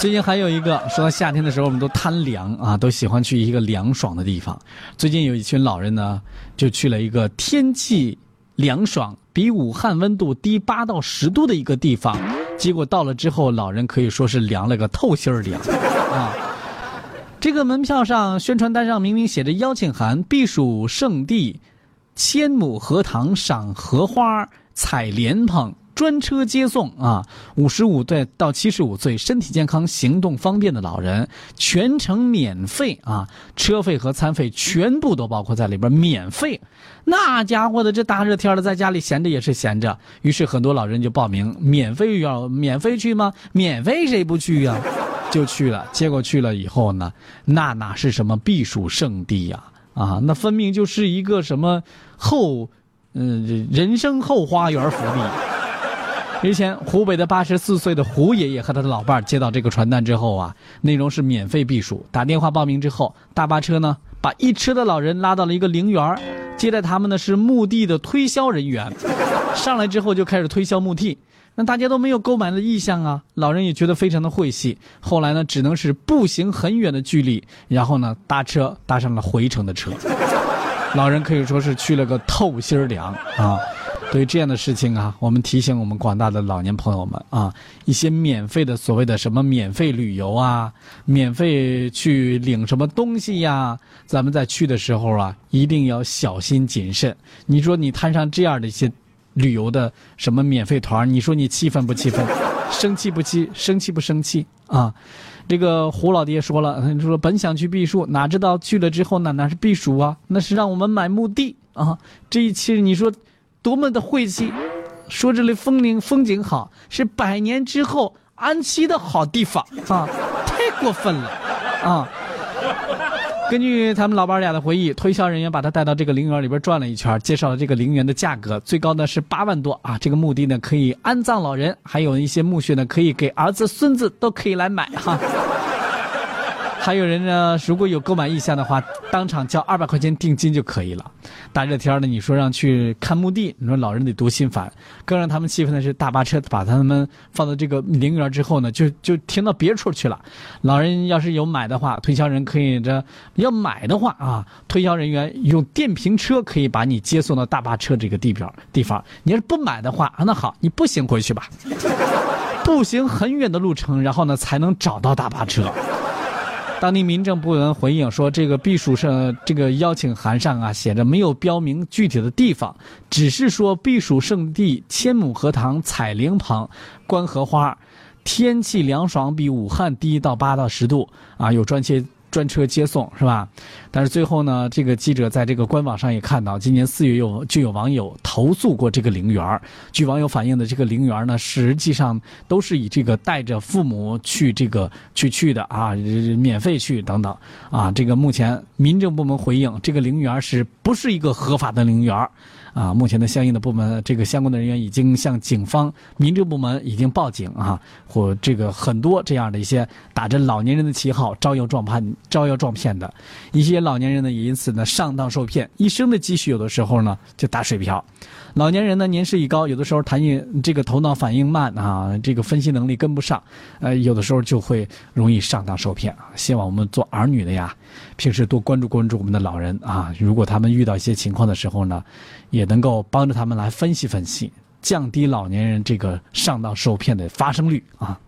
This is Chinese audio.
最近还有一个，说到夏天的时候，我们都贪凉啊，都喜欢去一个凉爽的地方。最近有一群老人呢，就去了一个天气凉爽、比武汉温度低八到十度的一个地方。结果到了之后，老人可以说是凉了个透心凉啊。这个门票上宣传单上明明写着邀请函，避暑胜地，千亩荷塘赏荷花、采莲蓬。专车接送啊，五十五岁到七十五岁，身体健康、行动方便的老人，全程免费啊，车费和餐费全部都包括在里边，免费。那家伙的，这大热天的，在家里闲着也是闲着，于是很多老人就报名，免费要免费去吗？免费谁不去呀？就去了。结果去了以后呢，那哪是什么避暑胜地呀？啊，那分明就是一个什么后，嗯，人生后花园福利。日前，湖北的八十四岁的胡爷爷和他的老伴儿接到这个传单之后啊，内容是免费避暑。打电话报名之后，大巴车呢把一车的老人拉到了一个陵园接待他们的是墓地的推销人员。上来之后就开始推销墓地，那大家都没有购买的意向啊，老人也觉得非常的晦气。后来呢，只能是步行很远的距离，然后呢搭车搭上了回程的车。老人可以说是去了个透心凉啊。对于这样的事情啊，我们提醒我们广大的老年朋友们啊，一些免费的所谓的什么免费旅游啊，免费去领什么东西呀，咱们在去的时候啊，一定要小心谨慎。你说你摊上这样的一些旅游的什么免费团，你说你气愤不气愤？生气不气？生气不生气？啊，这个胡老爹说了，他说本想去避暑，哪知道去了之后呢，哪是避暑啊？那是让我们买墓地啊！这一期你说。多么的晦气！说这里风景风景好，是百年之后安息的好地方啊！太过分了啊！根据他们老伴俩的回忆，推销人员把他带到这个陵园里边转了一圈，介绍了这个陵园的价格，最高呢是八万多啊！这个墓地呢可以安葬老人，还有一些墓穴呢可以给儿子孙子都可以来买哈。还有人呢，如果有购买意向的话，当场交二百块钱定金就可以了。大热天的，你说让去看墓地，你说老人得多心烦。更让他们气愤的是，大巴车把他们放到这个陵园之后呢，就就停到别处去了。老人要是有买的话，推销人可以这要买的话啊，推销人员用电瓶车可以把你接送到大巴车这个地表地方。你要是不买的话，那好，你步行回去吧，步行很远的路程，然后呢才能找到大巴车。当地民政部门回应说，这个避暑胜这个邀请函上啊写着没有标明具体的地方，只是说避暑胜地千亩荷塘采莲旁观荷花，天气凉爽，比武汉低到八到十度啊，有专切。专车接送是吧？但是最后呢，这个记者在这个官网上也看到，今年四月有就有网友投诉过这个陵园据网友反映的，这个陵园呢，实际上都是以这个带着父母去这个去去的啊，免费去等等啊。这个目前民政部门回应，这个陵园是不是一个合法的陵园啊，目前的相应的部门，这个相关的人员已经向警方、民政部门已经报警啊，或这个很多这样的一些打着老年人的旗号招摇撞骗、招摇撞骗的一些老年人呢，也因此呢上当受骗，一生的积蓄有的时候呢就打水漂。老年人呢年事已高，有的时候谈应这个头脑反应慢啊，这个分析能力跟不上，呃，有的时候就会容易上当受骗啊。希望我们做儿女的呀，平时多关注关注我们的老人啊，如果他们遇到一些情况的时候呢，也能够帮着他们来分析分析，降低老年人这个上当受骗的发生率啊。